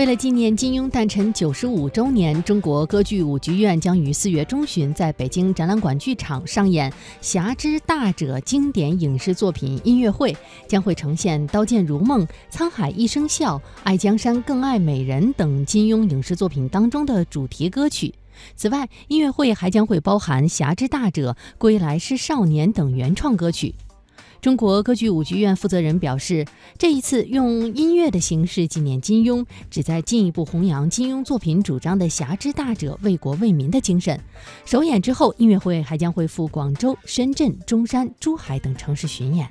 为了纪念金庸诞辰九十五周年，中国歌剧舞剧院将于四月中旬在北京展览馆剧场上演《侠之大者》经典影视作品音乐会，将会呈现《刀剑如梦》《沧海一声笑》《爱江山更爱美人》等金庸影视作品当中的主题歌曲。此外，音乐会还将会包含《侠之大者》《归来是少年》等原创歌曲。中国歌剧舞剧院负责人表示，这一次用音乐的形式纪念金庸，旨在进一步弘扬金庸作品主张的“侠之大者，为国为民”的精神。首演之后，音乐会还将会赴广州、深圳、中山、珠海等城市巡演。